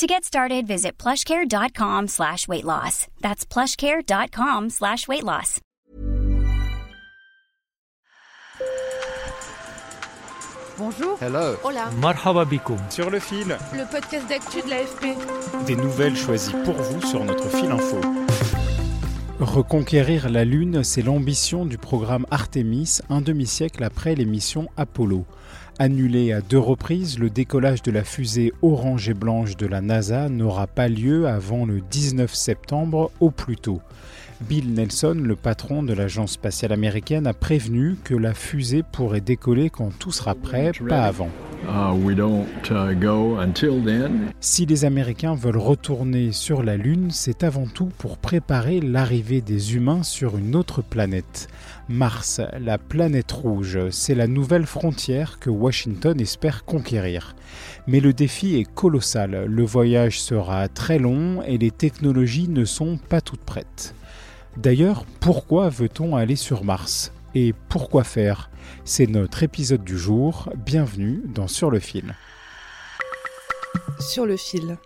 To get started, visit plushcare.com slash weight loss. That's plushcare.com slash weight loss. Bonjour. Hello. Hola. Marhaba bikoum. Sur le fil. Le podcast d'actu de l'AFP. Des nouvelles choisies pour vous sur notre fil info. Reconquérir la Lune, c'est l'ambition du programme Artemis un demi-siècle après l'émission Apollo. Annulé à deux reprises, le décollage de la fusée orange et blanche de la NASA n'aura pas lieu avant le 19 septembre au plus tôt. Bill Nelson, le patron de l'agence spatiale américaine, a prévenu que la fusée pourrait décoller quand tout sera prêt, pas avant. Uh, uh, si les Américains veulent retourner sur la Lune, c'est avant tout pour préparer l'arrivée des humains sur une autre planète. Mars, la planète rouge, c'est la nouvelle frontière que Washington espère conquérir. Mais le défi est colossal, le voyage sera très long et les technologies ne sont pas toutes prêtes. D'ailleurs, pourquoi veut-on aller sur Mars? Et pourquoi faire? C'est notre épisode du jour. Bienvenue dans Sur le fil. Sur le fil.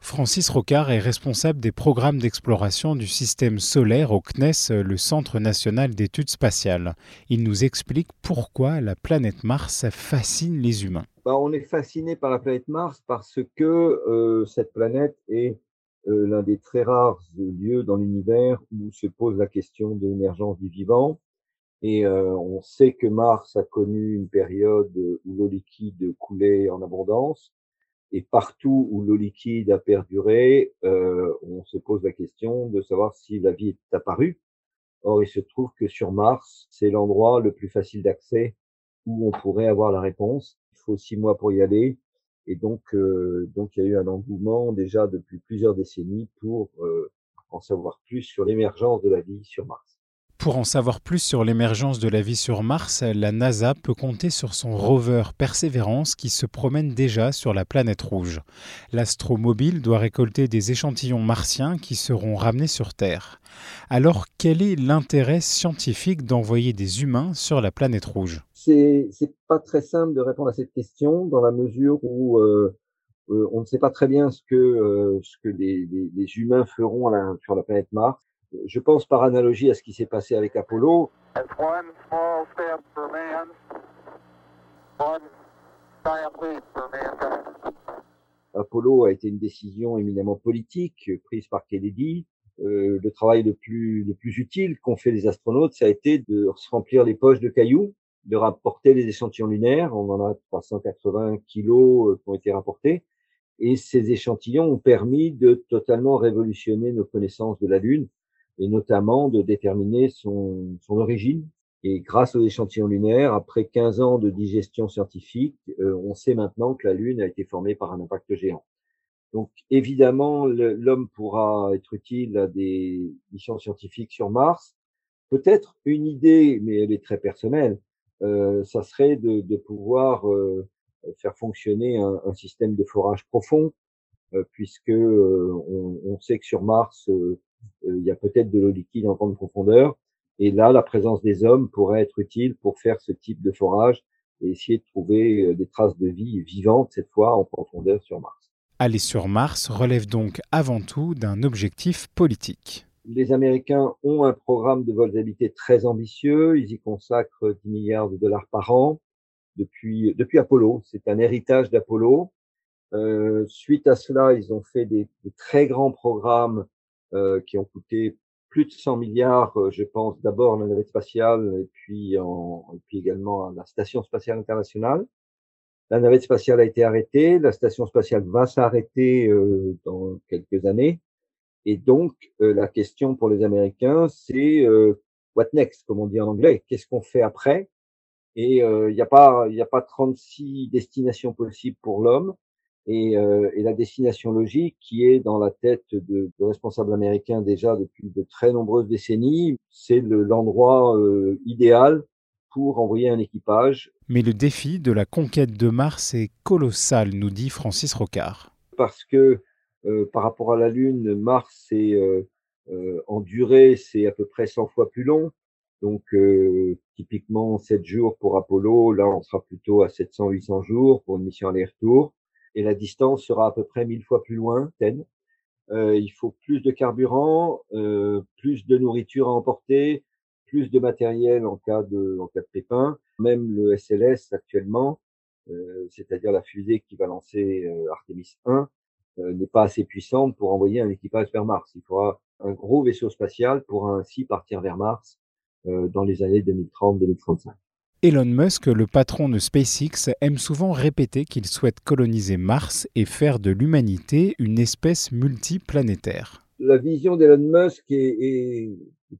Francis Rocard est responsable des programmes d'exploration du système solaire au CNES, le Centre national d'études spatiales. Il nous explique pourquoi la planète Mars fascine les humains. Bah, on est fasciné par la planète Mars parce que euh, cette planète est euh, l'un des très rares lieux dans l'univers où se pose la question de l'émergence du vivant. Et euh, on sait que Mars a connu une période où l'eau liquide coulait en abondance. Et partout où l'eau liquide a perduré, euh, on se pose la question de savoir si la vie est apparue. Or, il se trouve que sur Mars, c'est l'endroit le plus facile d'accès où on pourrait avoir la réponse. Il faut six mois pour y aller. Et donc, euh, donc il y a eu un engouement déjà depuis plusieurs décennies pour euh, en savoir plus sur l'émergence de la vie sur Mars. Pour en savoir plus sur l'émergence de la vie sur Mars, la NASA peut compter sur son rover Perseverance qui se promène déjà sur la planète rouge. L'astromobile doit récolter des échantillons martiens qui seront ramenés sur Terre. Alors, quel est l'intérêt scientifique d'envoyer des humains sur la planète rouge? C'est pas très simple de répondre à cette question dans la mesure où euh, euh, on ne sait pas très bien ce que euh, les, les, humains feront sur la planète Mars. Je pense par analogie à ce qui s'est passé avec Apollo. Apollo a été une décision éminemment politique prise par Kennedy. Euh, le travail le plus le plus utile qu'ont fait les astronautes, ça a été de se remplir les poches de cailloux de rapporter les échantillons lunaires. On en a 380 kilos euh, qui ont été rapportés. Et ces échantillons ont permis de totalement révolutionner nos connaissances de la Lune et notamment de déterminer son, son origine. Et grâce aux échantillons lunaires, après 15 ans de digestion scientifique, euh, on sait maintenant que la Lune a été formée par un impact géant. Donc évidemment, l'homme pourra être utile à des missions scientifiques sur Mars. Peut-être une idée, mais elle est très personnelle, euh, ça serait de, de pouvoir euh, faire fonctionner un, un, système de forage profond, euh, puisque on, on, sait que sur Mars, il y a peut-être de l'eau liquide en grande profondeur. Et là, la présence des hommes pourrait être utile pour faire ce type de forage et essayer de trouver des traces de vie vivantes, cette fois en profondeur sur Mars. Aller sur Mars relève donc avant tout d'un objectif politique les Américains ont un programme de vols habités très ambitieux. Ils y consacrent 10 milliards de dollars par an depuis, depuis Apollo. C'est un héritage d'Apollo. Euh, suite à cela, ils ont fait des, très grands programmes euh, qui ont coûté plus de 100 milliards, euh, je pense d'abord la navette spatiale et puis, en, et puis également la station spatiale internationale. La navette spatiale a été arrêtée, la station spatiale va s'arrêter euh, dans quelques années. Et donc, euh, la question pour les Américains, c'est euh, what next, comme on dit en anglais? Qu'est-ce qu'on fait après? Et il euh, n'y a pas, il a pas 36 destinations possibles pour l'homme. Et, euh, et, la destination logique qui est dans la tête de, de responsables américains déjà depuis de très nombreuses décennies, c'est l'endroit euh, idéal pour envoyer un équipage. Mais le défi de la conquête de Mars est colossal, nous dit Francis Rocard. Parce que euh, par rapport à la Lune, Mars, c'est euh, euh, en durée, c'est à peu près 100 fois plus long. Donc, typiquement, 7 jours pour Apollo. Là, on sera plutôt à 700-800 jours pour une mission aller-retour et la distance sera à peu près mille fois plus lointaine. Euh, il faut plus de carburant, euh, plus de nourriture à emporter, plus de matériel en cas de, en cas de pépin. Même le SLS actuellement, euh, c'est-à-dire la fusée qui va lancer euh, Artemis 1, euh, n'est pas assez puissante pour envoyer un équipage vers Mars. Il faudra un gros vaisseau spatial pour ainsi partir vers Mars dans les années 2030-2035. Elon Musk, le patron de SpaceX, aime souvent répéter qu'il souhaite coloniser Mars et faire de l'humanité une espèce multiplanétaire. La vision d'Elon Musk est,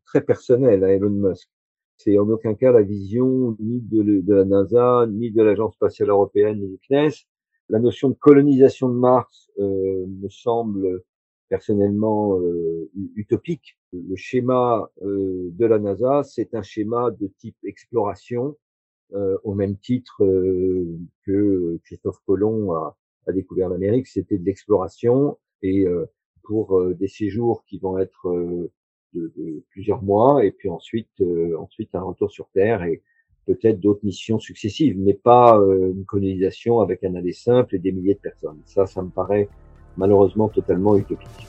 très personnelle à Elon Musk. C'est en aucun cas la vision ni de, la NASA, ni de l'Agence spatiale européenne, ni du CNES. La notion de colonisation de Mars euh, me semble personnellement euh, utopique. Le schéma euh, de la NASA, c'est un schéma de type exploration au même titre euh, que Christophe Colomb a, a découvert l'Amérique, c'était de l'exploration et euh, pour des séjours qui vont être de, de, plusieurs mois et puis ensuite ensuite un retour sur Terre et peut-être d'autres missions successives, mais pas une colonisation avec un aller simple et des milliers de personnes. Ça, ça me paraît malheureusement totalement utopique.